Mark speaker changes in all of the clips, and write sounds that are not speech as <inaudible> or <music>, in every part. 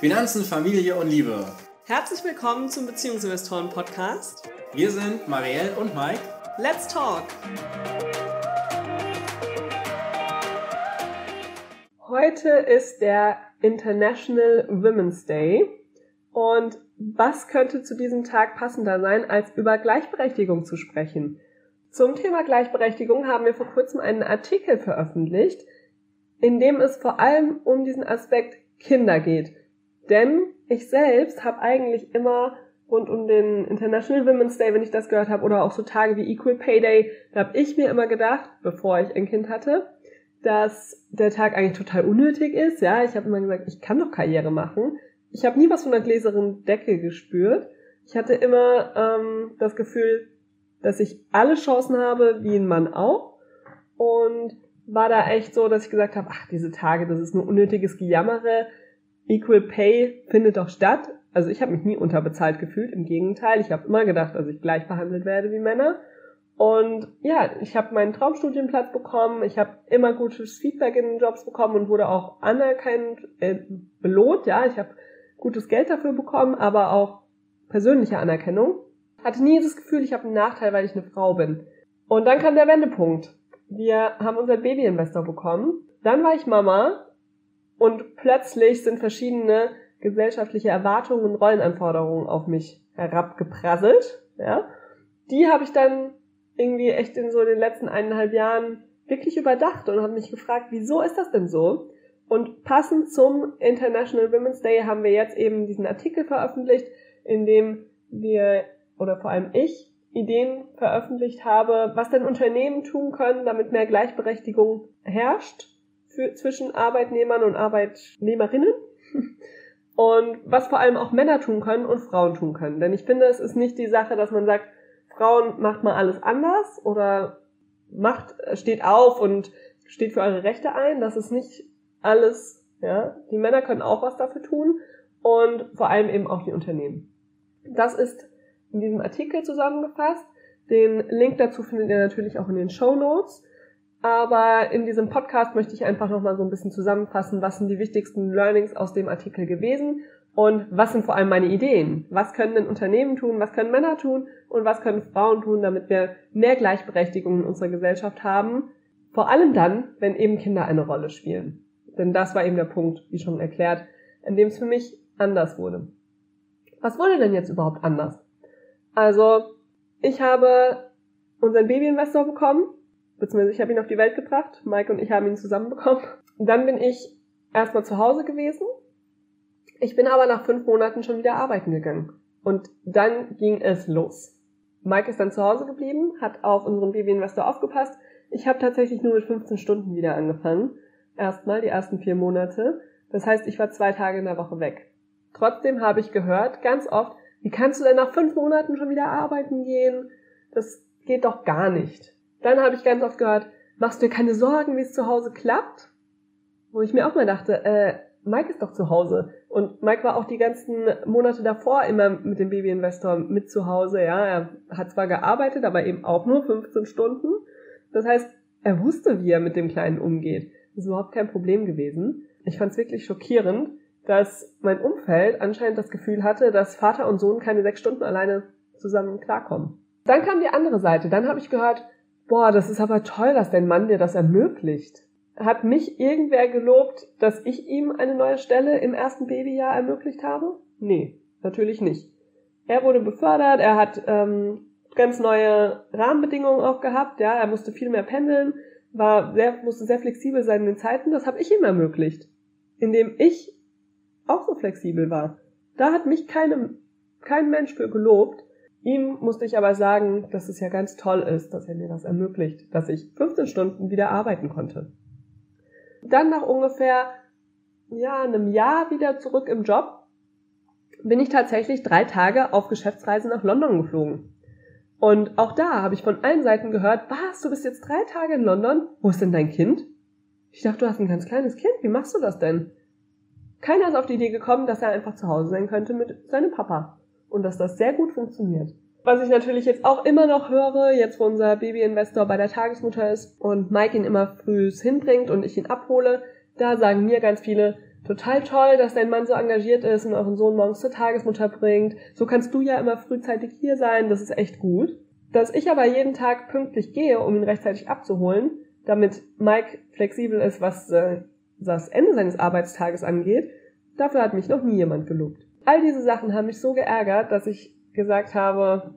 Speaker 1: Finanzen, Familie und Liebe.
Speaker 2: Herzlich willkommen zum Beziehungsinvestoren Podcast.
Speaker 1: Wir sind Marielle und Mike.
Speaker 2: Let's talk! Heute ist der International Women's Day und was könnte zu diesem Tag passender sein, als über Gleichberechtigung zu sprechen? Zum Thema Gleichberechtigung haben wir vor kurzem einen Artikel veröffentlicht, in dem es vor allem um diesen Aspekt Kinder geht. Denn ich selbst habe eigentlich immer rund um den International Women's Day, wenn ich das gehört habe, oder auch so Tage wie Equal Pay Day, da habe ich mir immer gedacht, bevor ich ein Kind hatte, dass der Tag eigentlich total unnötig ist. Ja, ich habe immer gesagt, ich kann doch Karriere machen. Ich habe nie was von einer gläseren Decke gespürt. Ich hatte immer ähm, das Gefühl, dass ich alle Chancen habe, wie ein Mann auch. Und war da echt so, dass ich gesagt habe, ach, diese Tage, das ist nur unnötiges Gejammere. Equal Pay findet doch statt. Also ich habe mich nie unterbezahlt gefühlt, im Gegenteil. Ich habe immer gedacht, dass ich gleich behandelt werde wie Männer. Und ja, ich habe meinen Traumstudienplatz bekommen, ich habe immer gutes Feedback in den Jobs bekommen und wurde auch anerkannt, äh, belohnt, ja, ich habe gutes Geld dafür bekommen, aber auch persönliche Anerkennung. Hatte nie das Gefühl, ich habe einen Nachteil, weil ich eine Frau bin. Und dann kam der Wendepunkt. Wir haben unser Babyinvestor bekommen. Dann war ich Mama und plötzlich sind verschiedene gesellschaftliche Erwartungen und Rollenanforderungen auf mich herabgeprasselt. Ja, die habe ich dann irgendwie echt in so den letzten eineinhalb Jahren wirklich überdacht und habe mich gefragt, wieso ist das denn so? Und passend zum International Women's Day haben wir jetzt eben diesen Artikel veröffentlicht, in dem wir oder vor allem ich Ideen veröffentlicht habe, was denn Unternehmen tun können, damit mehr Gleichberechtigung herrscht für, zwischen Arbeitnehmern und Arbeitnehmerinnen. <laughs> Und was vor allem auch Männer tun können und Frauen tun können. Denn ich finde, es ist nicht die Sache, dass man sagt, Frauen macht mal alles anders oder macht, steht auf und steht für eure Rechte ein. Das ist nicht alles, ja. Die Männer können auch was dafür tun und vor allem eben auch die Unternehmen. Das ist in diesem Artikel zusammengefasst. Den Link dazu findet ihr natürlich auch in den Show Notes. Aber in diesem Podcast möchte ich einfach nochmal so ein bisschen zusammenfassen, was sind die wichtigsten Learnings aus dem Artikel gewesen und was sind vor allem meine Ideen? Was können denn Unternehmen tun? Was können Männer tun? Und was können Frauen tun, damit wir mehr Gleichberechtigung in unserer Gesellschaft haben? Vor allem dann, wenn eben Kinder eine Rolle spielen. Denn das war eben der Punkt, wie schon erklärt, in dem es für mich anders wurde. Was wurde denn jetzt überhaupt anders? Also, ich habe unseren Babyinvestor bekommen, beziehungsweise ich habe ihn auf die Welt gebracht. Mike und ich haben ihn zusammen bekommen. Dann bin ich erstmal zu Hause gewesen ich bin aber nach fünf Monaten schon wieder arbeiten gegangen. Und dann ging es los. Mike ist dann zu Hause geblieben, hat auf unseren Baby-Investor aufgepasst. Ich habe tatsächlich nur mit 15 Stunden wieder angefangen. Erstmal die ersten vier Monate. Das heißt, ich war zwei Tage in der Woche weg. Trotzdem habe ich gehört, ganz oft, wie kannst du denn nach fünf Monaten schon wieder arbeiten gehen? Das geht doch gar nicht. Dann habe ich ganz oft gehört, machst du dir keine Sorgen, wie es zu Hause klappt? Wo ich mir auch mal dachte, äh, Mike ist doch zu Hause. Und Mike war auch die ganzen Monate davor immer mit dem Babyinvestor mit zu Hause. Ja, er hat zwar gearbeitet, aber eben auch nur 15 Stunden. Das heißt, er wusste, wie er mit dem Kleinen umgeht. Das ist überhaupt kein Problem gewesen. Ich fand es wirklich schockierend, dass mein Umfeld anscheinend das Gefühl hatte, dass Vater und Sohn keine sechs Stunden alleine zusammen klarkommen. Dann kam die andere Seite. Dann habe ich gehört, boah, das ist aber toll, dass dein Mann dir das ermöglicht. Hat mich irgendwer gelobt, dass ich ihm eine neue Stelle im ersten Babyjahr ermöglicht habe? Nee, natürlich nicht. Er wurde befördert, er hat ähm, ganz neue Rahmenbedingungen auch gehabt, ja, er musste viel mehr pendeln, war sehr, musste sehr flexibel sein in den Zeiten, das habe ich ihm ermöglicht. Indem ich auch so flexibel war. Da hat mich keine, kein Mensch für gelobt. Ihm musste ich aber sagen, dass es ja ganz toll ist, dass er mir das ermöglicht, dass ich 15 Stunden wieder arbeiten konnte. Dann nach ungefähr ja, einem Jahr wieder zurück im Job bin ich tatsächlich drei Tage auf Geschäftsreise nach London geflogen. Und auch da habe ich von allen Seiten gehört, was, du bist jetzt drei Tage in London? Wo ist denn dein Kind? Ich dachte, du hast ein ganz kleines Kind. Wie machst du das denn? Keiner ist auf die Idee gekommen, dass er einfach zu Hause sein könnte mit seinem Papa. Und dass das sehr gut funktioniert. Was ich natürlich jetzt auch immer noch höre, jetzt wo unser Babyinvestor bei der Tagesmutter ist und Mike ihn immer früh hinbringt und ich ihn abhole, da sagen mir ganz viele, total toll, dass dein Mann so engagiert ist und euren Sohn morgens zur Tagesmutter bringt. So kannst du ja immer frühzeitig hier sein, das ist echt gut. Dass ich aber jeden Tag pünktlich gehe, um ihn rechtzeitig abzuholen, damit Mike flexibel ist, was äh, das Ende seines Arbeitstages angeht, dafür hat mich noch nie jemand gelobt. All diese Sachen haben mich so geärgert, dass ich gesagt habe,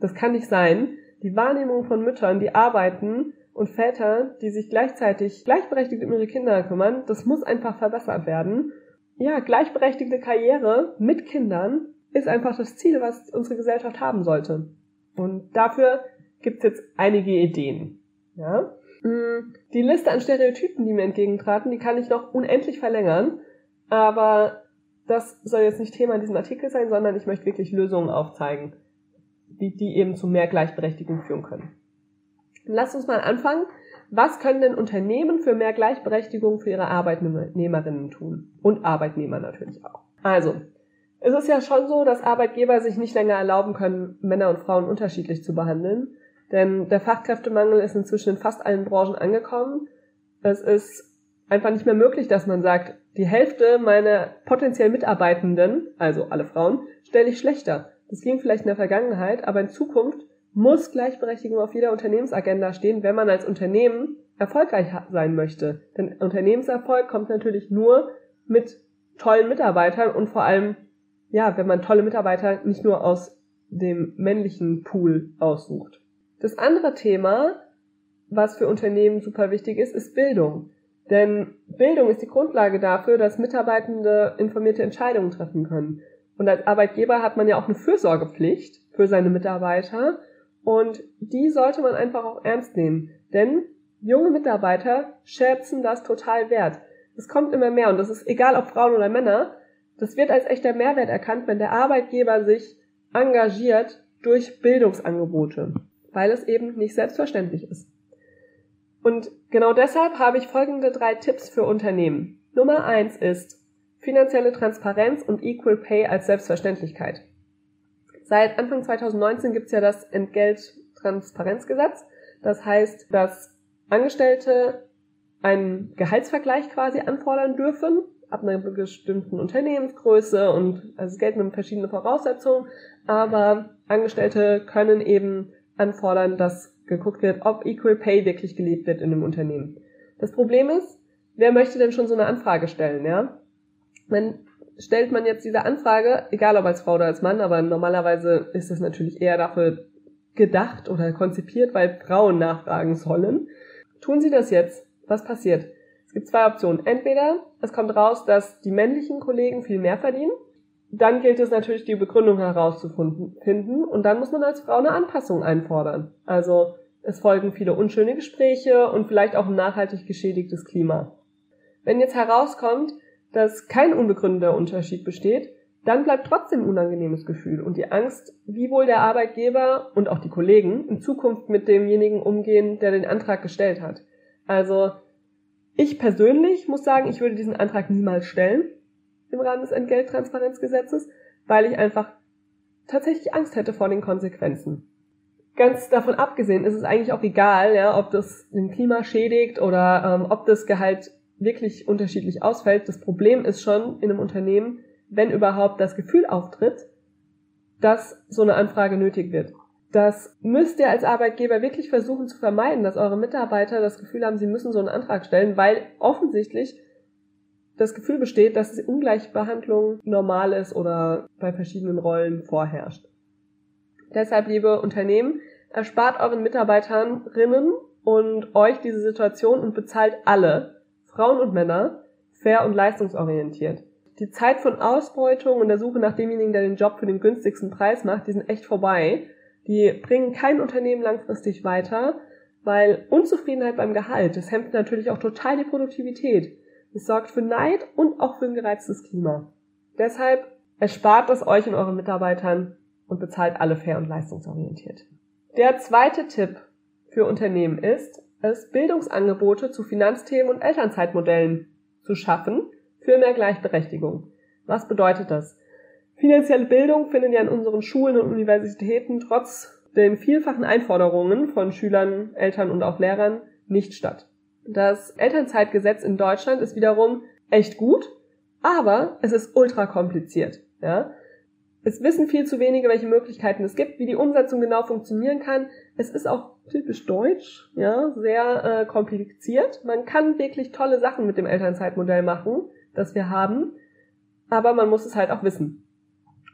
Speaker 2: das kann nicht sein. Die Wahrnehmung von Müttern, die arbeiten und Väter, die sich gleichzeitig gleichberechtigt um ihre Kinder kümmern, das muss einfach verbessert werden. Ja, gleichberechtigte Karriere mit Kindern ist einfach das Ziel, was unsere Gesellschaft haben sollte. Und dafür gibt's jetzt einige Ideen. Ja? Mm, die Liste an Stereotypen, die mir entgegentraten, die kann ich noch unendlich verlängern. Aber das soll jetzt nicht Thema in diesem Artikel sein, sondern ich möchte wirklich Lösungen aufzeigen, wie die eben zu mehr Gleichberechtigung führen können. Lasst uns mal anfangen. Was können denn Unternehmen für mehr Gleichberechtigung für ihre Arbeitnehmerinnen tun? Und Arbeitnehmer natürlich auch. Also, es ist ja schon so, dass Arbeitgeber sich nicht länger erlauben können, Männer und Frauen unterschiedlich zu behandeln. Denn der Fachkräftemangel ist inzwischen in fast allen Branchen angekommen. Es ist einfach nicht mehr möglich, dass man sagt, die Hälfte meiner potenziell Mitarbeitenden, also alle Frauen, stelle ich schlechter. Das ging vielleicht in der Vergangenheit, aber in Zukunft muss Gleichberechtigung auf jeder Unternehmensagenda stehen, wenn man als Unternehmen erfolgreich sein möchte. Denn Unternehmenserfolg kommt natürlich nur mit tollen Mitarbeitern und vor allem, ja, wenn man tolle Mitarbeiter nicht nur aus dem männlichen Pool aussucht. Das andere Thema, was für Unternehmen super wichtig ist, ist Bildung. Denn Bildung ist die Grundlage dafür, dass Mitarbeitende informierte Entscheidungen treffen können. Und als Arbeitgeber hat man ja auch eine Fürsorgepflicht für seine Mitarbeiter. Und die sollte man einfach auch ernst nehmen. Denn junge Mitarbeiter schätzen das total wert. Es kommt immer mehr und das ist egal ob Frauen oder Männer. Das wird als echter Mehrwert erkannt, wenn der Arbeitgeber sich engagiert durch Bildungsangebote, weil es eben nicht selbstverständlich ist. Und genau deshalb habe ich folgende drei Tipps für Unternehmen. Nummer eins ist finanzielle Transparenz und Equal Pay als Selbstverständlichkeit. Seit Anfang 2019 gibt es ja das Entgelttransparenzgesetz. Das heißt, dass Angestellte einen Gehaltsvergleich quasi anfordern dürfen, ab einer bestimmten Unternehmensgröße und also es gelten verschiedene Voraussetzungen, aber Angestellte können eben anfordern, dass geguckt wird, ob Equal Pay wirklich gelebt wird in einem Unternehmen. Das Problem ist, wer möchte denn schon so eine Anfrage stellen, ja? Man stellt man jetzt diese Anfrage, egal ob als Frau oder als Mann, aber normalerweise ist es natürlich eher dafür gedacht oder konzipiert, weil Frauen nachfragen sollen. Tun sie das jetzt? Was passiert? Es gibt zwei Optionen. Entweder es kommt raus, dass die männlichen Kollegen viel mehr verdienen dann gilt es natürlich, die Begründung herauszufinden und dann muss man als Frau eine Anpassung einfordern. Also es folgen viele unschöne Gespräche und vielleicht auch ein nachhaltig geschädigtes Klima. Wenn jetzt herauskommt, dass kein unbegründeter Unterschied besteht, dann bleibt trotzdem ein unangenehmes Gefühl und die Angst, wie wohl der Arbeitgeber und auch die Kollegen in Zukunft mit demjenigen umgehen, der den Antrag gestellt hat. Also ich persönlich muss sagen, ich würde diesen Antrag niemals stellen, im Rahmen des Entgelttransparenzgesetzes, weil ich einfach tatsächlich Angst hätte vor den Konsequenzen. Ganz davon abgesehen ist es eigentlich auch egal, ja, ob das den Klima schädigt oder ähm, ob das Gehalt wirklich unterschiedlich ausfällt. Das Problem ist schon in einem Unternehmen, wenn überhaupt das Gefühl auftritt, dass so eine Anfrage nötig wird. Das müsst ihr als Arbeitgeber wirklich versuchen zu vermeiden, dass eure Mitarbeiter das Gefühl haben, sie müssen so einen Antrag stellen, weil offensichtlich das Gefühl besteht, dass Ungleichbehandlung normal ist oder bei verschiedenen Rollen vorherrscht. Deshalb, liebe Unternehmen, erspart euren Mitarbeiterinnen und euch diese Situation und bezahlt alle, Frauen und Männer, fair und leistungsorientiert. Die Zeit von Ausbeutung und der Suche nach demjenigen, der den Job für den günstigsten Preis macht, die sind echt vorbei. Die bringen kein Unternehmen langfristig weiter, weil Unzufriedenheit beim Gehalt, das hemmt natürlich auch total die Produktivität. Es sorgt für Neid und auch für ein gereiztes Klima. Deshalb erspart es euch und euren Mitarbeitern und bezahlt alle fair und leistungsorientiert. Der zweite Tipp für Unternehmen ist, es Bildungsangebote zu Finanzthemen und Elternzeitmodellen zu schaffen für mehr Gleichberechtigung. Was bedeutet das? Finanzielle Bildung findet ja in unseren Schulen und Universitäten trotz den vielfachen Einforderungen von Schülern, Eltern und auch Lehrern nicht statt. Das Elternzeitgesetz in Deutschland ist wiederum echt gut, Aber es ist ultra kompliziert. Ja? Es wissen viel zu wenige, welche Möglichkeiten es gibt, wie die Umsetzung genau funktionieren kann. Es ist auch typisch deutsch, ja, sehr äh, kompliziert. Man kann wirklich tolle Sachen mit dem Elternzeitmodell machen, das wir haben, aber man muss es halt auch wissen.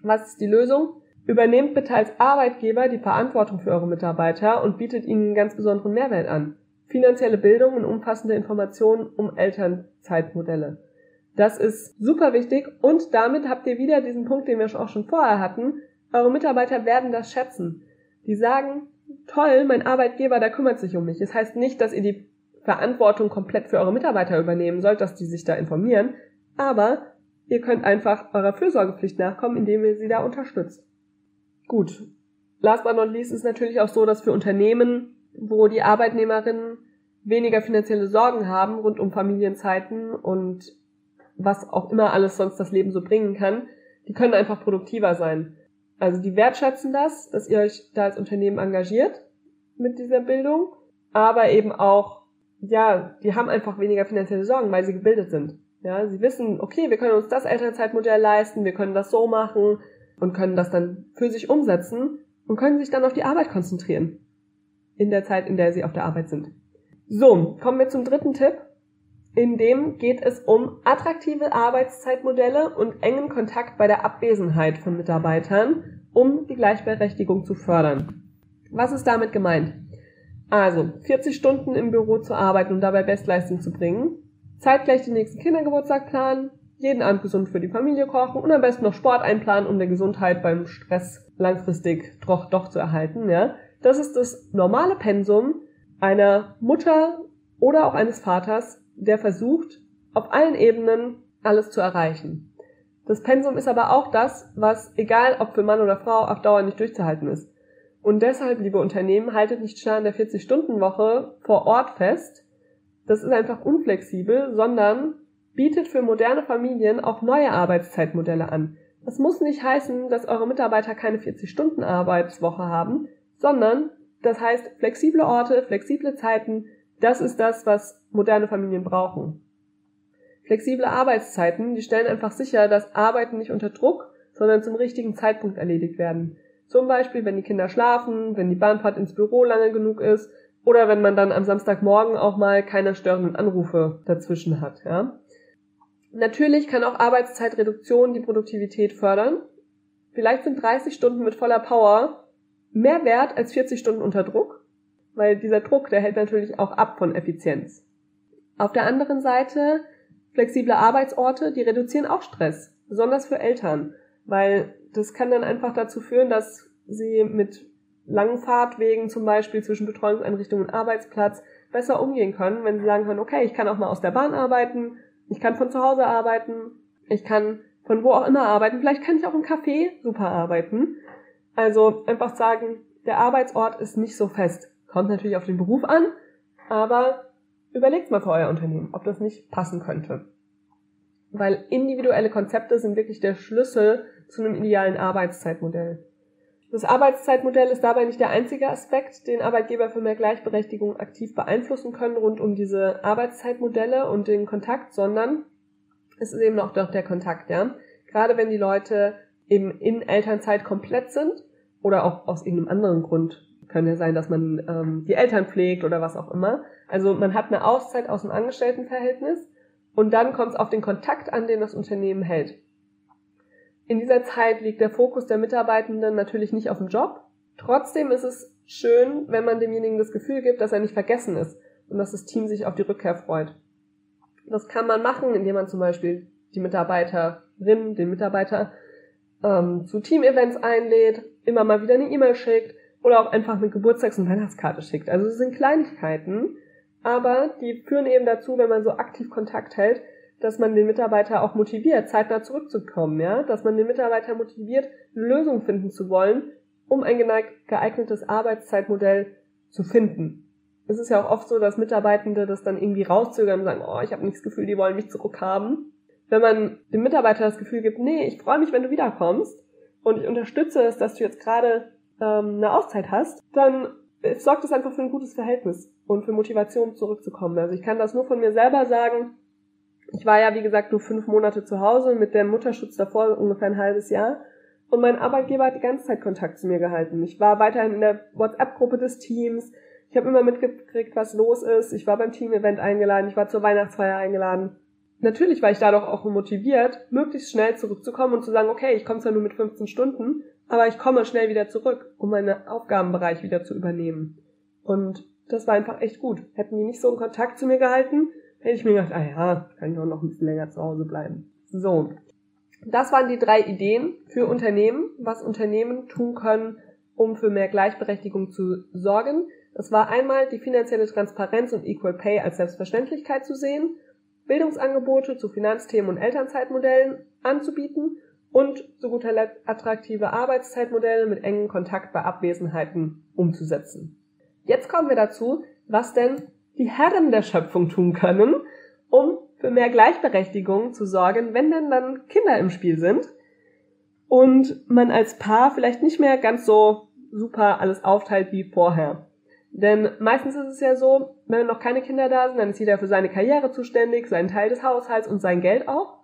Speaker 2: Was ist die Lösung? Übernehmt bitte als Arbeitgeber die Verantwortung für eure Mitarbeiter und bietet ihnen einen ganz besonderen Mehrwert an. Finanzielle Bildung und umfassende Informationen um Elternzeitmodelle. Das ist super wichtig und damit habt ihr wieder diesen Punkt, den wir auch schon vorher hatten. Eure Mitarbeiter werden das schätzen. Die sagen, toll, mein Arbeitgeber, der kümmert sich um mich. Das heißt nicht, dass ihr die Verantwortung komplett für eure Mitarbeiter übernehmen sollt, dass die sich da informieren, aber ihr könnt einfach eurer Fürsorgepflicht nachkommen, indem ihr sie da unterstützt. Gut. Last but not least ist natürlich auch so, dass für Unternehmen, wo die Arbeitnehmerinnen weniger finanzielle Sorgen haben rund um Familienzeiten und was auch immer alles sonst das Leben so bringen kann, die können einfach produktiver sein. Also die wertschätzen das, dass ihr euch da als Unternehmen engagiert mit dieser Bildung, aber eben auch, ja, die haben einfach weniger finanzielle Sorgen, weil sie gebildet sind. Ja, sie wissen, okay, wir können uns das Elternzeitmodell leisten, wir können das so machen und können das dann für sich umsetzen und können sich dann auf die Arbeit konzentrieren. In der Zeit, in der sie auf der Arbeit sind. So, kommen wir zum dritten Tipp. In dem geht es um attraktive Arbeitszeitmodelle und engen Kontakt bei der Abwesenheit von Mitarbeitern, um die Gleichberechtigung zu fördern. Was ist damit gemeint? Also, 40 Stunden im Büro zu arbeiten und dabei Bestleistung zu bringen, zeitgleich den nächsten Kindergeburtstag planen, jeden Abend gesund für die Familie kochen und am besten noch Sport einplanen, um der Gesundheit beim Stress langfristig doch, doch zu erhalten, ja. Das ist das normale Pensum einer Mutter oder auch eines Vaters, der versucht, auf allen Ebenen alles zu erreichen. Das Pensum ist aber auch das, was, egal ob für Mann oder Frau, auf Dauer nicht durchzuhalten ist. Und deshalb, liebe Unternehmen, haltet nicht starr an der 40-Stunden-Woche vor Ort fest. Das ist einfach unflexibel, sondern bietet für moderne Familien auch neue Arbeitszeitmodelle an. Das muss nicht heißen, dass eure Mitarbeiter keine 40-Stunden-Arbeitswoche haben, sondern das heißt flexible Orte, flexible Zeiten, das ist das, was moderne Familien brauchen. Flexible Arbeitszeiten, die stellen einfach sicher, dass Arbeiten nicht unter Druck, sondern zum richtigen Zeitpunkt erledigt werden. Zum Beispiel, wenn die Kinder schlafen, wenn die Bahnfahrt ins Büro lange genug ist oder wenn man dann am Samstagmorgen auch mal keine störenden Anrufe dazwischen hat. Ja? Natürlich kann auch Arbeitszeitreduktion die Produktivität fördern. Vielleicht sind 30 Stunden mit voller Power mehr wert als 40 Stunden unter Druck weil dieser Druck, der hält natürlich auch ab von Effizienz. Auf der anderen Seite, flexible Arbeitsorte, die reduzieren auch Stress, besonders für Eltern, weil das kann dann einfach dazu führen, dass sie mit langen Fahrtwegen zum Beispiel zwischen Betreuungseinrichtungen und Arbeitsplatz besser umgehen können, wenn sie sagen können, okay, ich kann auch mal aus der Bahn arbeiten, ich kann von zu Hause arbeiten, ich kann von wo auch immer arbeiten, vielleicht kann ich auch im Café super arbeiten. Also einfach sagen, der Arbeitsort ist nicht so fest. Kommt natürlich auf den Beruf an, aber überlegt mal für euer Unternehmen, ob das nicht passen könnte. Weil individuelle Konzepte sind wirklich der Schlüssel zu einem idealen Arbeitszeitmodell. Das Arbeitszeitmodell ist dabei nicht der einzige Aspekt, den Arbeitgeber für mehr Gleichberechtigung aktiv beeinflussen können rund um diese Arbeitszeitmodelle und den Kontakt, sondern es ist eben auch doch der Kontakt, ja. Gerade wenn die Leute eben in Elternzeit komplett sind oder auch aus irgendeinem anderen Grund kann ja sein, dass man ähm, die Eltern pflegt oder was auch immer. Also man hat eine Auszeit aus dem Angestelltenverhältnis und dann kommt es auf den Kontakt an, den das Unternehmen hält. In dieser Zeit liegt der Fokus der Mitarbeitenden natürlich nicht auf dem Job. Trotzdem ist es schön, wenn man demjenigen das Gefühl gibt, dass er nicht vergessen ist und dass das Team sich auf die Rückkehr freut. Das kann man machen, indem man zum Beispiel die Mitarbeiterin, den Mitarbeiter ähm, zu Team-Events einlädt, immer mal wieder eine E-Mail schickt, oder auch einfach eine Geburtstags- und Weihnachtskarte schickt. Also es sind Kleinigkeiten, aber die führen eben dazu, wenn man so aktiv Kontakt hält, dass man den Mitarbeiter auch motiviert, zeitnah zurückzukommen, ja, dass man den Mitarbeiter motiviert, eine Lösung finden zu wollen, um ein geeignetes Arbeitszeitmodell zu finden. Es ist ja auch oft so, dass Mitarbeitende das dann irgendwie rauszögern und sagen, oh, ich habe nicht das Gefühl, die wollen mich zurückhaben. Wenn man dem Mitarbeiter das Gefühl gibt, nee, ich freue mich, wenn du wiederkommst und ich unterstütze es, dass du jetzt gerade ähm, eine Auszeit hast, dann sorgt es einfach für ein gutes Verhältnis und für Motivation zurückzukommen. Also ich kann das nur von mir selber sagen. Ich war ja, wie gesagt, nur fünf Monate zu Hause, mit dem Mutterschutz davor ungefähr ein halbes Jahr. Und mein Arbeitgeber hat die ganze Zeit Kontakt zu mir gehalten. Ich war weiterhin in der WhatsApp-Gruppe des Teams. Ich habe immer mitgekriegt, was los ist. Ich war beim Team-Event eingeladen. Ich war zur Weihnachtsfeier eingeladen. Natürlich war ich dadurch auch motiviert, möglichst schnell zurückzukommen und zu sagen, okay, ich komme zwar nur mit 15 Stunden, aber ich komme schnell wieder zurück, um meinen Aufgabenbereich wieder zu übernehmen. Und das war einfach echt gut. Hätten die nicht so einen Kontakt zu mir gehalten, hätte ich mir gedacht, ah ja, kann ich auch noch ein bisschen länger zu Hause bleiben. So. Das waren die drei Ideen für Unternehmen, was Unternehmen tun können, um für mehr Gleichberechtigung zu sorgen. Das war einmal die finanzielle Transparenz und Equal Pay als Selbstverständlichkeit zu sehen, Bildungsangebote zu Finanzthemen und Elternzeitmodellen anzubieten und zu guter Letzt attraktive Arbeitszeitmodelle mit engem Kontakt bei Abwesenheiten umzusetzen. Jetzt kommen wir dazu, was denn die Herren der Schöpfung tun können, um für mehr Gleichberechtigung zu sorgen, wenn denn dann Kinder im Spiel sind und man als Paar vielleicht nicht mehr ganz so super alles aufteilt wie vorher. Denn meistens ist es ja so, wenn noch keine Kinder da sind, dann ist jeder für seine Karriere zuständig, seinen Teil des Haushalts und sein Geld auch.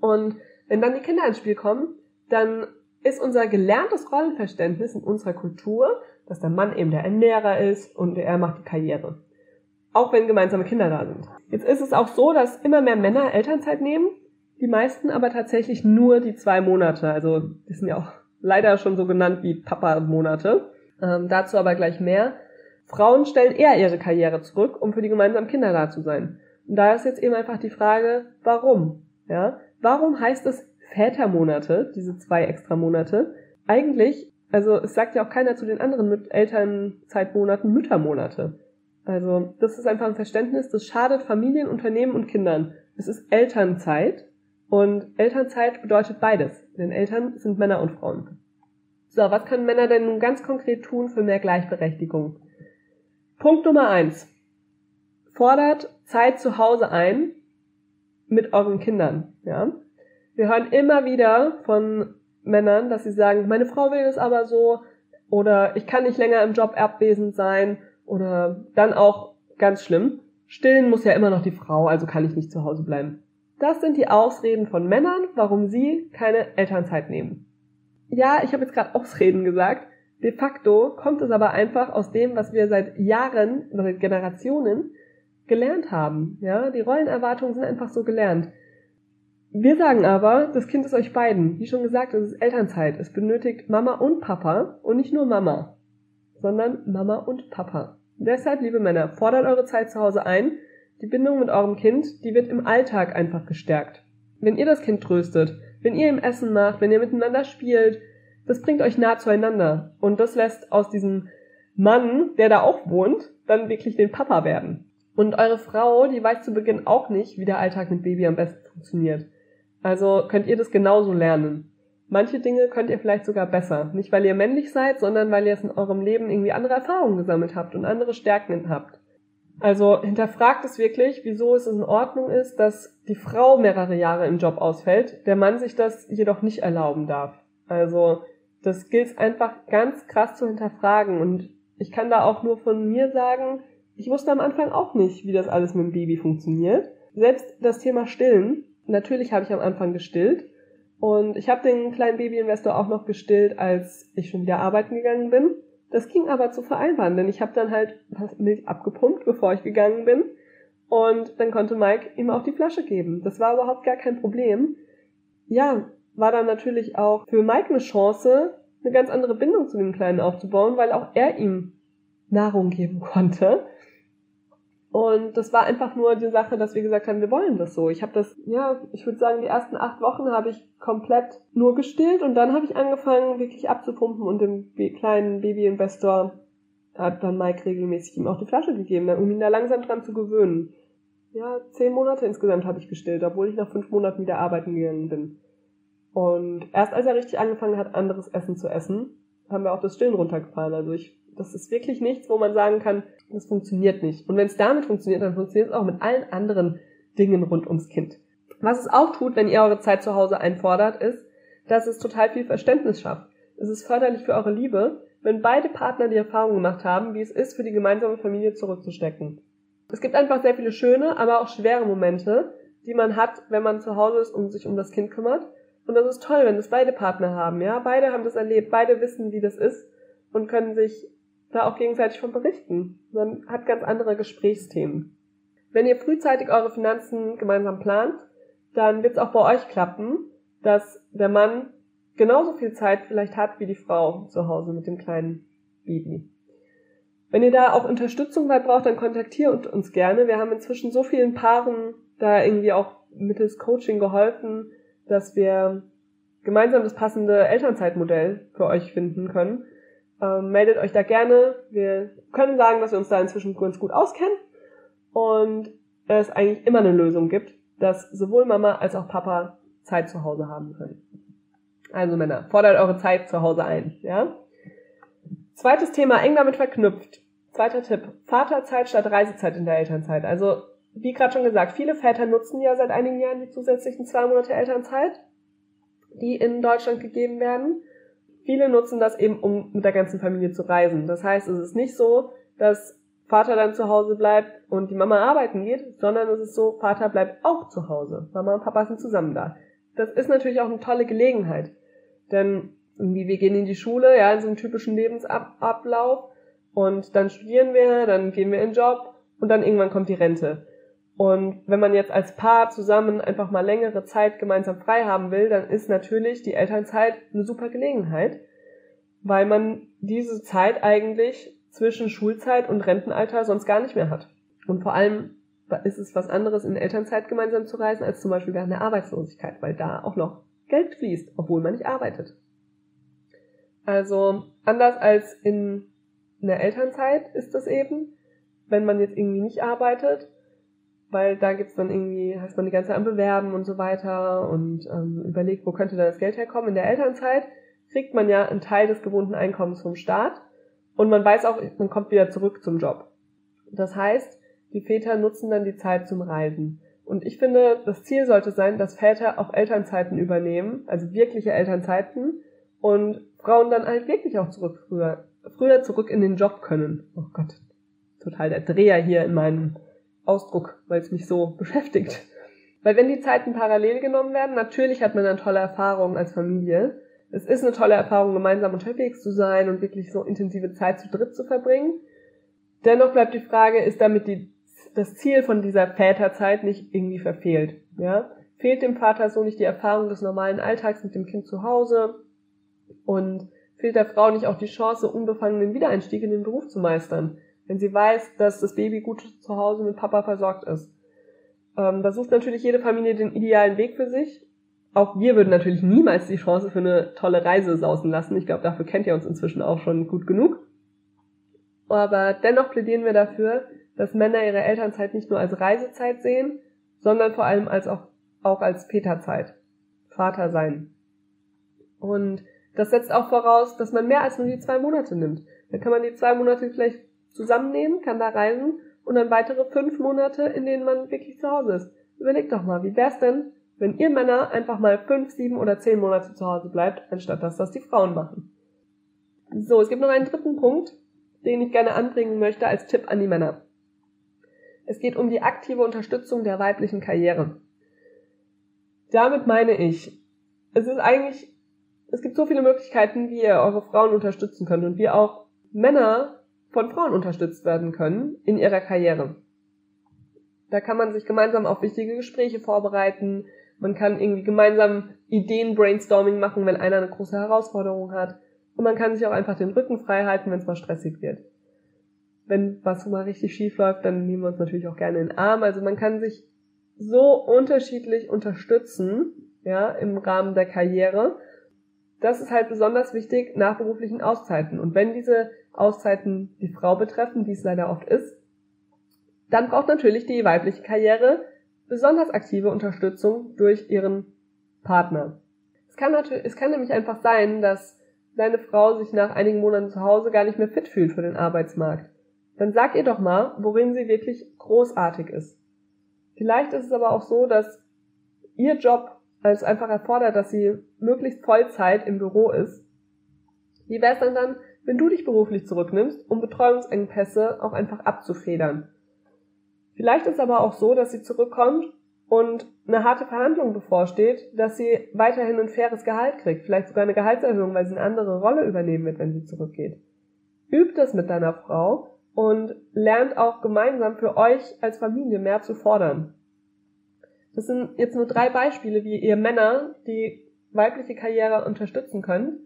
Speaker 2: Und wenn dann die Kinder ins Spiel kommen, dann ist unser gelerntes Rollenverständnis in unserer Kultur, dass der Mann eben der Ernährer ist und er macht die Karriere. Auch wenn gemeinsame Kinder da sind. Jetzt ist es auch so, dass immer mehr Männer Elternzeit nehmen, die meisten aber tatsächlich nur die zwei Monate. Also die sind ja auch leider schon so genannt wie Papa-Monate. Ähm, dazu aber gleich mehr. Frauen stellen eher ihre Karriere zurück, um für die gemeinsamen Kinder da zu sein. Und da ist jetzt eben einfach die Frage, warum? Ja, Warum heißt es Vätermonate, diese zwei extra Monate? Eigentlich, also es sagt ja auch keiner zu den anderen Elternzeitmonaten Müttermonate. Also das ist einfach ein Verständnis, das schadet Familien, Unternehmen und Kindern. Es ist Elternzeit und Elternzeit bedeutet beides, denn Eltern sind Männer und Frauen. So, was können Männer denn nun ganz konkret tun für mehr Gleichberechtigung? Punkt Nummer eins. Fordert Zeit zu Hause ein, mit euren Kindern, ja. Wir hören immer wieder von Männern, dass sie sagen, meine Frau will es aber so, oder ich kann nicht länger im Job abwesend sein, oder dann auch ganz schlimm, stillen muss ja immer noch die Frau, also kann ich nicht zu Hause bleiben. Das sind die Ausreden von Männern, warum sie keine Elternzeit nehmen. Ja, ich habe jetzt gerade Ausreden gesagt. De facto kommt es aber einfach aus dem, was wir seit Jahren, seit Generationen gelernt haben. Ja, die Rollenerwartungen sind einfach so gelernt. Wir sagen aber, das Kind ist euch beiden. Wie schon gesagt, es ist Elternzeit. Es benötigt Mama und Papa und nicht nur Mama, sondern Mama und Papa. Deshalb, liebe Männer, fordert eure Zeit zu Hause ein. Die Bindung mit eurem Kind, die wird im Alltag einfach gestärkt. Wenn ihr das Kind tröstet, wenn ihr ihm Essen macht, wenn ihr miteinander spielt, das bringt euch nah zueinander. Und das lässt aus diesem Mann, der da auch wohnt, dann wirklich den Papa werden. Und eure Frau, die weiß zu Beginn auch nicht, wie der Alltag mit Baby am besten funktioniert. Also könnt ihr das genauso lernen. Manche Dinge könnt ihr vielleicht sogar besser. Nicht weil ihr männlich seid, sondern weil ihr es in eurem Leben irgendwie andere Erfahrungen gesammelt habt und andere Stärken habt. Also hinterfragt es wirklich, wieso es in Ordnung ist, dass die Frau mehrere Jahre im Job ausfällt, der Mann sich das jedoch nicht erlauben darf. Also das gilt einfach ganz krass zu hinterfragen und ich kann da auch nur von mir sagen, ich wusste am Anfang auch nicht, wie das alles mit dem Baby funktioniert. Selbst das Thema Stillen. Natürlich habe ich am Anfang gestillt. Und ich habe den kleinen Babyinvestor auch noch gestillt, als ich schon wieder arbeiten gegangen bin. Das ging aber zu vereinbaren, denn ich habe dann halt Milch abgepumpt, bevor ich gegangen bin. Und dann konnte Mike ihm auch die Flasche geben. Das war überhaupt gar kein Problem. Ja, war dann natürlich auch für Mike eine Chance, eine ganz andere Bindung zu dem Kleinen aufzubauen, weil auch er ihm Nahrung geben <laughs> konnte. Und das war einfach nur die Sache, dass wir gesagt haben, wir wollen das so. Ich habe das, ja, ich würde sagen, die ersten acht Wochen habe ich komplett nur gestillt und dann habe ich angefangen, wirklich abzupumpen und dem kleinen Babyinvestor hat dann Mike regelmäßig ihm auch die Flasche gegeben, um ihn da langsam dran zu gewöhnen. Ja, zehn Monate insgesamt habe ich gestillt, obwohl ich nach fünf Monaten wieder arbeiten gegangen bin. Und erst als er richtig angefangen hat, anderes Essen zu essen, haben wir auch das Stillen runtergefahren. Also ich das ist wirklich nichts, wo man sagen kann, das funktioniert nicht. Und wenn es damit funktioniert, dann funktioniert es auch mit allen anderen Dingen rund ums Kind. Was es auch tut, wenn ihr eure Zeit zu Hause einfordert, ist, dass es total viel Verständnis schafft. Es ist förderlich für eure Liebe, wenn beide Partner die Erfahrung gemacht haben, wie es ist, für die gemeinsame Familie zurückzustecken. Es gibt einfach sehr viele schöne, aber auch schwere Momente, die man hat, wenn man zu Hause ist und sich um das Kind kümmert. Und das ist toll, wenn das beide Partner haben, ja. Beide haben das erlebt, beide wissen, wie das ist und können sich da auch gegenseitig von berichten. Man hat ganz andere Gesprächsthemen. Wenn ihr frühzeitig eure Finanzen gemeinsam plant, dann wird es auch bei euch klappen, dass der Mann genauso viel Zeit vielleicht hat wie die Frau zu Hause mit dem kleinen Baby. Wenn ihr da auch Unterstützung bei braucht, dann kontaktiert uns gerne. Wir haben inzwischen so vielen Paaren da irgendwie auch mittels Coaching geholfen, dass wir gemeinsam das passende Elternzeitmodell für euch finden können. Ähm, meldet euch da gerne. Wir können sagen, dass wir uns da inzwischen ganz gut auskennen und es eigentlich immer eine Lösung gibt, dass sowohl Mama als auch Papa Zeit zu Hause haben können. Also Männer, fordert eure Zeit zu Hause ein, ja? Zweites Thema, eng damit verknüpft. Zweiter Tipp, Vaterzeit statt Reisezeit in der Elternzeit. Also wie gerade schon gesagt, viele Väter nutzen ja seit einigen Jahren die zusätzlichen zwei Monate Elternzeit, die in Deutschland gegeben werden. Viele nutzen das eben, um mit der ganzen Familie zu reisen. Das heißt, es ist nicht so, dass Vater dann zu Hause bleibt und die Mama arbeiten geht, sondern es ist so, Vater bleibt auch zu Hause. Mama und Papa sind zusammen da. Das ist natürlich auch eine tolle Gelegenheit. Denn irgendwie wir gehen in die Schule, ja, in so einem typischen Lebensablauf und dann studieren wir, dann gehen wir in den Job und dann irgendwann kommt die Rente. Und wenn man jetzt als Paar zusammen einfach mal längere Zeit gemeinsam frei haben will, dann ist natürlich die Elternzeit eine super Gelegenheit, weil man diese Zeit eigentlich zwischen Schulzeit und Rentenalter sonst gar nicht mehr hat. Und vor allem ist es was anderes, in Elternzeit gemeinsam zu reisen, als zum Beispiel während der Arbeitslosigkeit, weil da auch noch Geld fließt, obwohl man nicht arbeitet. Also anders als in der Elternzeit ist das eben, wenn man jetzt irgendwie nicht arbeitet, weil da gibt's dann irgendwie, heißt man die ganze Zeit am Bewerben und so weiter und ähm, überlegt, wo könnte da das Geld herkommen. In der Elternzeit kriegt man ja einen Teil des gewohnten Einkommens vom Staat und man weiß auch, man kommt wieder zurück zum Job. Das heißt, die Väter nutzen dann die Zeit zum Reisen. Und ich finde, das Ziel sollte sein, dass Väter auch Elternzeiten übernehmen, also wirkliche Elternzeiten, und Frauen dann halt wirklich auch zurück früher, früher zurück in den Job können. Oh Gott, total der Dreher hier in meinem Ausdruck, weil es mich so beschäftigt. Weil wenn die Zeiten parallel genommen werden, natürlich hat man dann tolle Erfahrungen als Familie. Es ist eine tolle Erfahrung, gemeinsam unterwegs zu sein und wirklich so intensive Zeit zu dritt zu verbringen. Dennoch bleibt die Frage, ist damit die, das Ziel von dieser Väterzeit nicht irgendwie verfehlt? Ja? Fehlt dem Vater so nicht die Erfahrung des normalen Alltags mit dem Kind zu Hause? Und fehlt der Frau nicht auch die Chance, unbefangenen Wiedereinstieg in den Beruf zu meistern? Wenn sie weiß, dass das Baby gut zu Hause mit Papa versorgt ist. Ähm, da sucht natürlich jede Familie den idealen Weg für sich. Auch wir würden natürlich niemals die Chance für eine tolle Reise sausen lassen. Ich glaube, dafür kennt ihr uns inzwischen auch schon gut genug. Aber dennoch plädieren wir dafür, dass Männer ihre Elternzeit nicht nur als Reisezeit sehen, sondern vor allem als auch, auch als Väterzeit. Vater sein. Und das setzt auch voraus, dass man mehr als nur die zwei Monate nimmt. Dann kann man die zwei Monate vielleicht zusammennehmen, kann da reisen und dann weitere fünf Monate, in denen man wirklich zu Hause ist. Überlegt doch mal, wie wär's denn, wenn ihr Männer einfach mal fünf, sieben oder zehn Monate zu Hause bleibt, anstatt dass das die Frauen machen. So, es gibt noch einen dritten Punkt, den ich gerne anbringen möchte als Tipp an die Männer. Es geht um die aktive Unterstützung der weiblichen Karriere. Damit meine ich, es ist eigentlich, es gibt so viele Möglichkeiten, wie ihr eure Frauen unterstützen könnt und wie auch Männer von Frauen unterstützt werden können in ihrer Karriere. Da kann man sich gemeinsam auf wichtige Gespräche vorbereiten. Man kann irgendwie gemeinsam Ideen brainstorming machen, wenn einer eine große Herausforderung hat. Und man kann sich auch einfach den Rücken frei halten, wenn es mal stressig wird. Wenn was mal richtig schief läuft, dann nehmen wir uns natürlich auch gerne in den Arm. Also man kann sich so unterschiedlich unterstützen, ja, im Rahmen der Karriere. Das ist halt besonders wichtig nach beruflichen Auszeiten. Und wenn diese Auszeiten die Frau betreffen, wie es leider oft ist, dann braucht natürlich die weibliche Karriere besonders aktive Unterstützung durch ihren Partner. Es kann natürlich, es kann nämlich einfach sein, dass deine Frau sich nach einigen Monaten zu Hause gar nicht mehr fit fühlt für den Arbeitsmarkt. Dann sag ihr doch mal, worin sie wirklich großartig ist. Vielleicht ist es aber auch so, dass ihr Job als einfach erfordert, dass sie möglichst Vollzeit im Büro ist. Wie wäre es dann dann, wenn du dich beruflich zurücknimmst, um Betreuungsengpässe auch einfach abzufedern. Vielleicht ist aber auch so, dass sie zurückkommt und eine harte Verhandlung bevorsteht, dass sie weiterhin ein faires Gehalt kriegt, vielleicht sogar eine Gehaltserhöhung, weil sie eine andere Rolle übernehmen wird, wenn sie zurückgeht. Übt das mit deiner Frau und lernt auch gemeinsam für euch als Familie mehr zu fordern. Das sind jetzt nur drei Beispiele, wie ihr Männer die weibliche Karriere unterstützen könnt.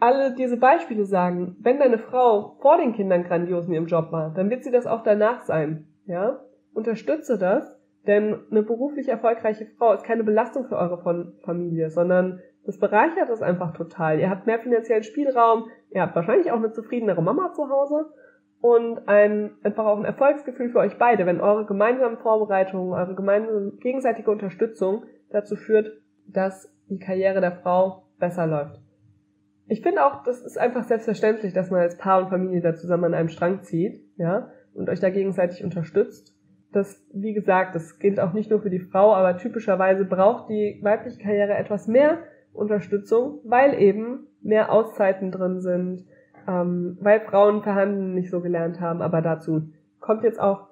Speaker 2: Alle diese Beispiele sagen, wenn deine Frau vor den Kindern grandios in ihrem Job war, dann wird sie das auch danach sein. Ja? Unterstütze das denn eine beruflich erfolgreiche Frau ist keine Belastung für eure Familie, sondern das bereichert es einfach total. Ihr habt mehr finanziellen Spielraum, ihr habt wahrscheinlich auch eine zufriedenere Mama zu Hause und ein, einfach auch ein Erfolgsgefühl für euch beide, wenn eure gemeinsamen Vorbereitungen, eure gemeinsame gegenseitige Unterstützung dazu führt, dass die Karriere der Frau besser läuft. Ich finde auch, das ist einfach selbstverständlich, dass man als Paar und Familie da zusammen an einem Strang zieht, ja, und euch da gegenseitig unterstützt das, wie gesagt, das gilt auch nicht nur für die Frau, aber typischerweise braucht die weibliche Karriere etwas mehr Unterstützung, weil eben mehr Auszeiten drin sind, ähm, weil Frauen verhandeln nicht so gelernt haben, aber dazu kommt jetzt auch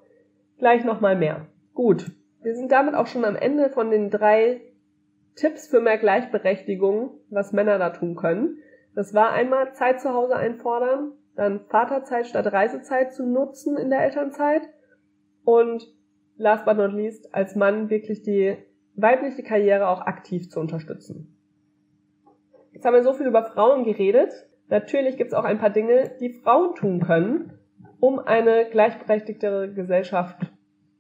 Speaker 2: gleich nochmal mehr. Gut, wir sind damit auch schon am Ende von den drei Tipps für mehr Gleichberechtigung, was Männer da tun können. Das war einmal Zeit zu Hause einfordern, dann Vaterzeit statt Reisezeit zu nutzen in der Elternzeit und last but not least, als Mann wirklich die weibliche Karriere auch aktiv zu unterstützen. Jetzt haben wir so viel über Frauen geredet. Natürlich gibt es auch ein paar Dinge, die Frauen tun können, um eine gleichberechtigtere Gesellschaft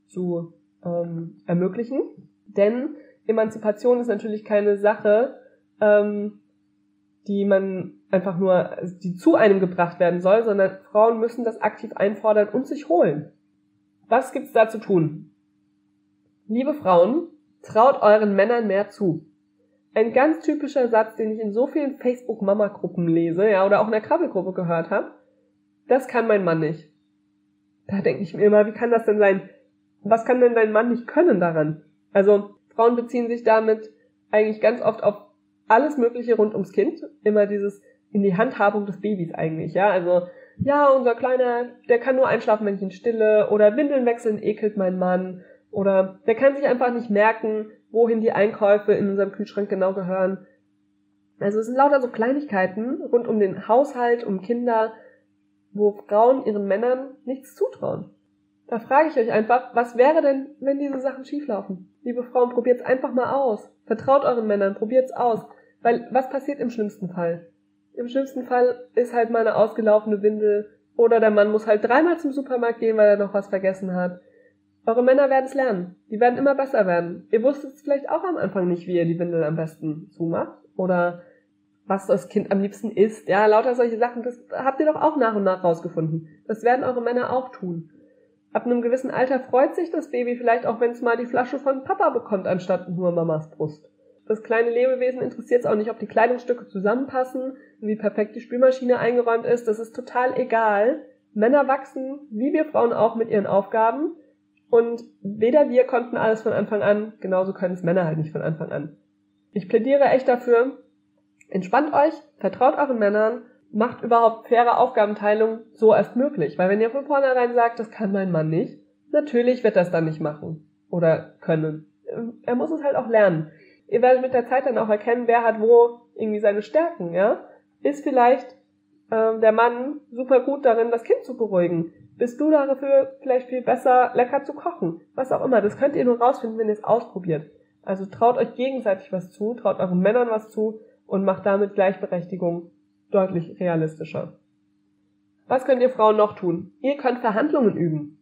Speaker 2: zu ähm, ermöglichen. Denn Emanzipation ist natürlich keine Sache, ähm, die man einfach nur, die zu einem gebracht werden soll, sondern Frauen müssen das aktiv einfordern und sich holen. Was gibt's da zu tun? Liebe Frauen, traut euren Männern mehr zu. Ein ganz typischer Satz, den ich in so vielen Facebook-Mama-Gruppen lese, ja, oder auch in der Krabbelgruppe gehört habe. Das kann mein Mann nicht. Da denke ich mir immer, wie kann das denn sein? Was kann denn dein Mann nicht können daran? Also, Frauen beziehen sich damit eigentlich ganz oft auf alles Mögliche rund ums Kind. Immer dieses in die Handhabung des Babys eigentlich, ja. Also, ja, unser Kleiner, der kann nur einschlafen, wenn ich ihn stille, oder Windeln wechseln ekelt mein Mann, oder der kann sich einfach nicht merken, wohin die Einkäufe in unserem Kühlschrank genau gehören. Also es sind lauter so Kleinigkeiten rund um den Haushalt, um Kinder, wo Frauen ihren Männern nichts zutrauen. Da frage ich euch einfach, was wäre denn, wenn diese Sachen schieflaufen? Liebe Frauen, probiert's einfach mal aus. Vertraut euren Männern, probiert's aus. Weil was passiert im schlimmsten Fall? Im schlimmsten Fall ist halt mal eine ausgelaufene Windel oder der Mann muss halt dreimal zum Supermarkt gehen, weil er noch was vergessen hat. Eure Männer werden es lernen. Die werden immer besser werden. Ihr wusstet vielleicht auch am Anfang nicht, wie ihr die Windel am besten zumacht oder was das Kind am liebsten isst. Ja, lauter solche Sachen, das habt ihr doch auch nach und nach rausgefunden. Das werden eure Männer auch tun. Ab einem gewissen Alter freut sich das Baby vielleicht auch, wenn es mal die Flasche von Papa bekommt, anstatt nur Mamas Brust. Das kleine Lebewesen interessiert es auch nicht, ob die Kleidungsstücke zusammenpassen, wie perfekt die Spülmaschine eingeräumt ist. Das ist total egal. Männer wachsen, wie wir Frauen auch, mit ihren Aufgaben. Und weder wir konnten alles von Anfang an, genauso können es Männer halt nicht von Anfang an. Ich plädiere echt dafür, entspannt euch, vertraut euren Männern, macht überhaupt faire Aufgabenteilung so erst möglich. Weil wenn ihr von vornherein sagt, das kann mein Mann nicht, natürlich wird das dann nicht machen oder können. Er muss es halt auch lernen ihr werdet mit der Zeit dann auch erkennen, wer hat wo irgendwie seine Stärken, ja? Ist vielleicht ähm, der Mann super gut darin, das Kind zu beruhigen? Bist du dafür vielleicht viel besser, lecker zu kochen? Was auch immer. Das könnt ihr nur rausfinden, wenn ihr es ausprobiert. Also traut euch gegenseitig was zu, traut euren Männern was zu und macht damit Gleichberechtigung deutlich realistischer. Was könnt ihr Frauen noch tun? Ihr könnt Verhandlungen üben.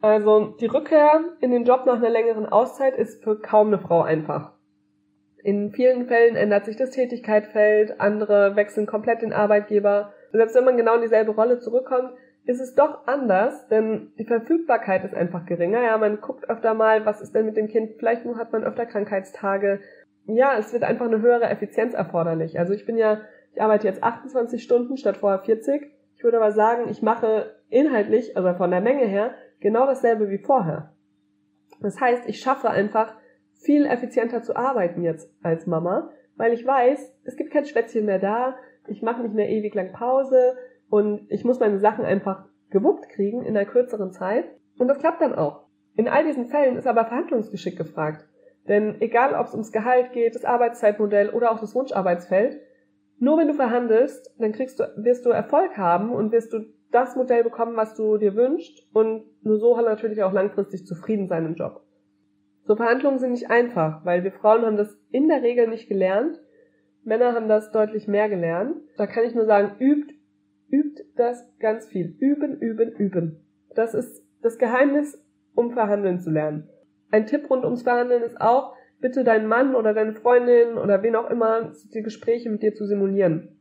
Speaker 2: Also die Rückkehr in den Job nach einer längeren Auszeit ist für kaum eine Frau einfach. In vielen Fällen ändert sich das Tätigkeitsfeld, andere wechseln komplett den Arbeitgeber. Selbst wenn man genau in dieselbe Rolle zurückkommt, ist es doch anders, denn die Verfügbarkeit ist einfach geringer. Ja, man guckt öfter mal, was ist denn mit dem Kind? Vielleicht hat man öfter Krankheitstage. Ja, es wird einfach eine höhere Effizienz erforderlich. Also ich bin ja, ich arbeite jetzt 28 Stunden statt vorher 40. Ich würde aber sagen, ich mache inhaltlich, also von der Menge her, genau dasselbe wie vorher. Das heißt, ich schaffe einfach viel effizienter zu arbeiten jetzt als Mama, weil ich weiß, es gibt kein Schwätzchen mehr da, ich mache nicht mehr ewig lang Pause und ich muss meine Sachen einfach gewuppt kriegen in einer kürzeren Zeit und das klappt dann auch. In all diesen Fällen ist aber Verhandlungsgeschick gefragt. Denn egal, ob es ums Gehalt geht, das Arbeitszeitmodell oder auch das Wunscharbeitsfeld, nur wenn du verhandelst, dann kriegst du, wirst du Erfolg haben und wirst du das Modell bekommen, was du dir wünschst und nur so natürlich auch langfristig zufrieden sein im Job. So Verhandlungen sind nicht einfach, weil wir Frauen haben das in der Regel nicht gelernt. Männer haben das deutlich mehr gelernt. Da kann ich nur sagen, übt, übt das ganz viel. Üben, üben, üben. Das ist das Geheimnis, um verhandeln zu lernen. Ein Tipp rund ums Verhandeln ist auch, bitte deinen Mann oder deine Freundin oder wen auch immer die Gespräche mit dir zu simulieren.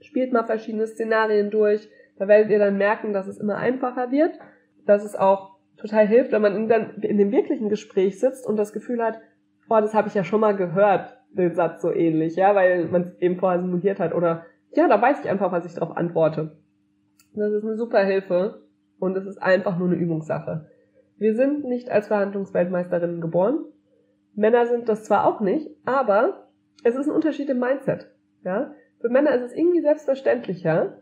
Speaker 2: Spielt mal verschiedene Szenarien durch. Da werdet ihr dann merken, dass es immer einfacher wird, dass es auch total hilft, wenn man in, dann in dem wirklichen Gespräch sitzt und das Gefühl hat, boah, das habe ich ja schon mal gehört, den Satz so ähnlich, ja, weil man es eben vorher simuliert hat oder ja, da weiß ich einfach, was ich darauf antworte. Das ist eine super Hilfe und es ist einfach nur eine Übungssache. Wir sind nicht als Verhandlungsweltmeisterinnen geboren. Männer sind das zwar auch nicht, aber es ist ein Unterschied im Mindset. Ja? Für Männer ist es irgendwie selbstverständlicher.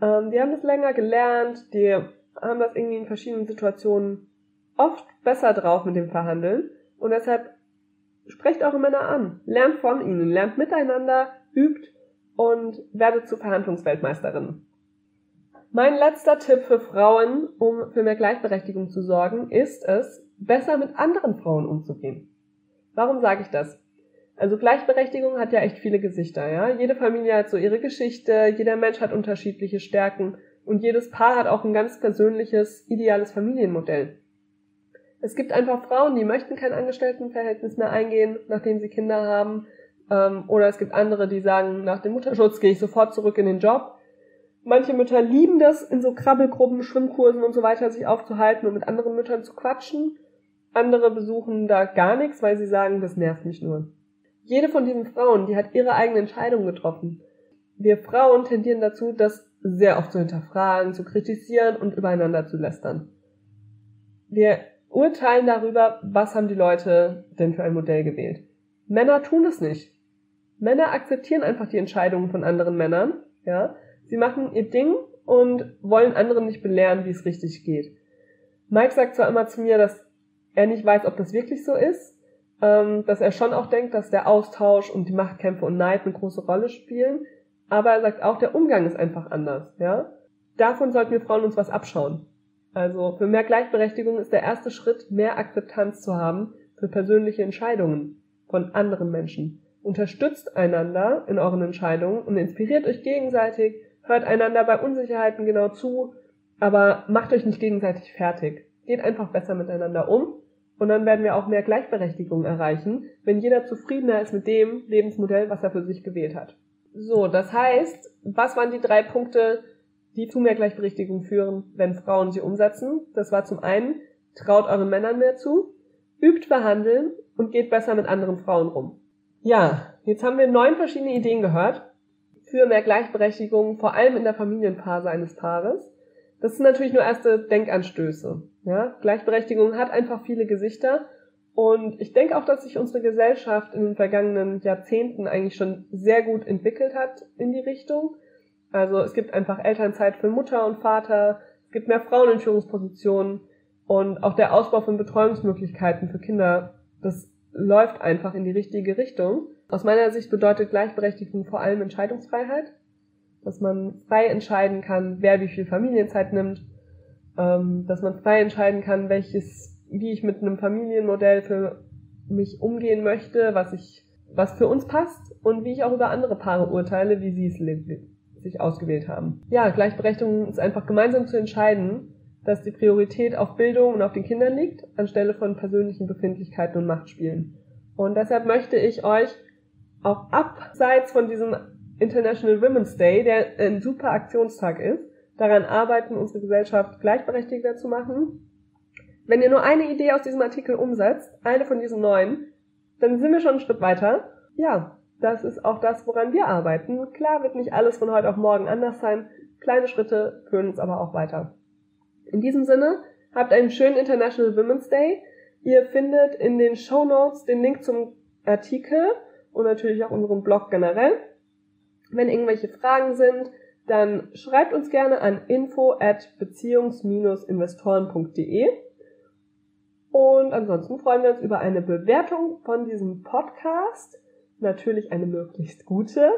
Speaker 2: Ähm, die haben das länger gelernt, die haben das irgendwie in verschiedenen Situationen oft besser drauf mit dem Verhandeln. Und deshalb sprecht eure Männer an, lernt von ihnen, lernt miteinander, übt und werdet zu Verhandlungsweltmeisterinnen. Mein letzter Tipp für Frauen, um für mehr Gleichberechtigung zu sorgen, ist es, besser mit anderen Frauen umzugehen. Warum sage ich das? Also Gleichberechtigung hat ja echt viele Gesichter, ja. Jede Familie hat so ihre Geschichte, jeder Mensch hat unterschiedliche Stärken und jedes Paar hat auch ein ganz persönliches, ideales Familienmodell. Es gibt einfach Frauen, die möchten kein Angestelltenverhältnis mehr eingehen, nachdem sie Kinder haben. Ähm, oder es gibt andere, die sagen, nach dem Mutterschutz gehe ich sofort zurück in den Job. Manche Mütter lieben das, in so Krabbelgruppen, Schwimmkursen und so weiter sich aufzuhalten und mit anderen Müttern zu quatschen. Andere besuchen da gar nichts, weil sie sagen, das nervt mich nur. Jede von diesen Frauen, die hat ihre eigene Entscheidung getroffen. Wir Frauen tendieren dazu, das sehr oft zu hinterfragen, zu kritisieren und übereinander zu lästern. Wir urteilen darüber, was haben die Leute denn für ein Modell gewählt. Männer tun es nicht. Männer akzeptieren einfach die Entscheidungen von anderen Männern, ja. Sie machen ihr Ding und wollen anderen nicht belehren, wie es richtig geht. Mike sagt zwar immer zu mir, dass er nicht weiß, ob das wirklich so ist, ähm, dass er schon auch denkt, dass der Austausch und die Machtkämpfe und Neid eine große Rolle spielen, aber er sagt auch, der Umgang ist einfach anders, ja. Davon sollten wir Frauen uns was abschauen. Also für mehr Gleichberechtigung ist der erste Schritt, mehr Akzeptanz zu haben für persönliche Entscheidungen von anderen Menschen. Unterstützt einander in euren Entscheidungen und inspiriert euch gegenseitig, hört einander bei Unsicherheiten genau zu, aber macht euch nicht gegenseitig fertig. Geht einfach besser miteinander um und dann werden wir auch mehr Gleichberechtigung erreichen, wenn jeder zufriedener ist mit dem Lebensmodell, was er für sich gewählt hat. So, das heißt, was waren die drei Punkte, die zu mehr Gleichberechtigung führen, wenn Frauen sie umsetzen? Das war zum einen, traut euren Männern mehr zu, übt verhandeln und geht besser mit anderen Frauen rum. Ja, jetzt haben wir neun verschiedene Ideen gehört für mehr Gleichberechtigung, vor allem in der Familienphase eines Paares. Das sind natürlich nur erste Denkanstöße. Ja? Gleichberechtigung hat einfach viele Gesichter und ich denke auch, dass sich unsere Gesellschaft in den vergangenen Jahrzehnten eigentlich schon sehr gut entwickelt hat in die Richtung. Also es gibt einfach Elternzeit für Mutter und Vater, es gibt mehr Frauen in Führungspositionen und auch der Ausbau von Betreuungsmöglichkeiten für Kinder, das läuft einfach in die richtige Richtung. Aus meiner Sicht bedeutet Gleichberechtigung vor allem Entscheidungsfreiheit, dass man frei entscheiden kann, wer wie viel Familienzeit nimmt, ähm, dass man frei entscheiden kann, welches wie ich mit einem Familienmodell für mich umgehen möchte, was ich, was für uns passt und wie ich auch über andere Paare urteile, wie sie es sich ausgewählt haben. Ja, Gleichberechtigung ist einfach gemeinsam zu entscheiden, dass die Priorität auf Bildung und auf den Kindern liegt, anstelle von persönlichen Befindlichkeiten und Machtspielen. Und deshalb möchte ich euch auch abseits von diesem International Women's Day, der ein super Aktionstag ist, daran arbeiten, unsere Gesellschaft gleichberechtigter zu machen wenn ihr nur eine Idee aus diesem Artikel umsetzt, eine von diesen neun, dann sind wir schon einen Schritt weiter. Ja, das ist auch das, woran wir arbeiten. Klar wird nicht alles von heute auf morgen anders sein. Kleine Schritte führen uns aber auch weiter. In diesem Sinne, habt einen schönen International Women's Day. Ihr findet in den Show Notes den Link zum Artikel und natürlich auch unseren Blog generell. Wenn irgendwelche Fragen sind, dann schreibt uns gerne an info at beziehungs-investoren.de. Und ansonsten freuen wir uns über eine Bewertung von diesem Podcast. Natürlich eine möglichst gute.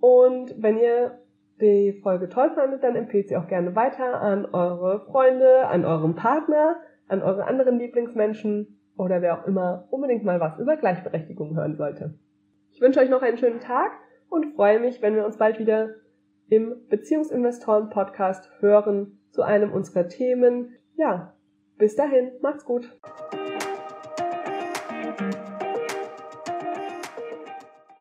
Speaker 2: Und wenn ihr die Folge toll fandet, dann empfehlt sie auch gerne weiter an eure Freunde, an euren Partner, an eure anderen Lieblingsmenschen oder wer auch immer unbedingt mal was über Gleichberechtigung hören sollte. Ich wünsche euch noch einen schönen Tag und freue mich, wenn wir uns bald wieder im Beziehungsinvestoren Podcast hören zu einem unserer Themen. Ja, bis dahin, macht's gut.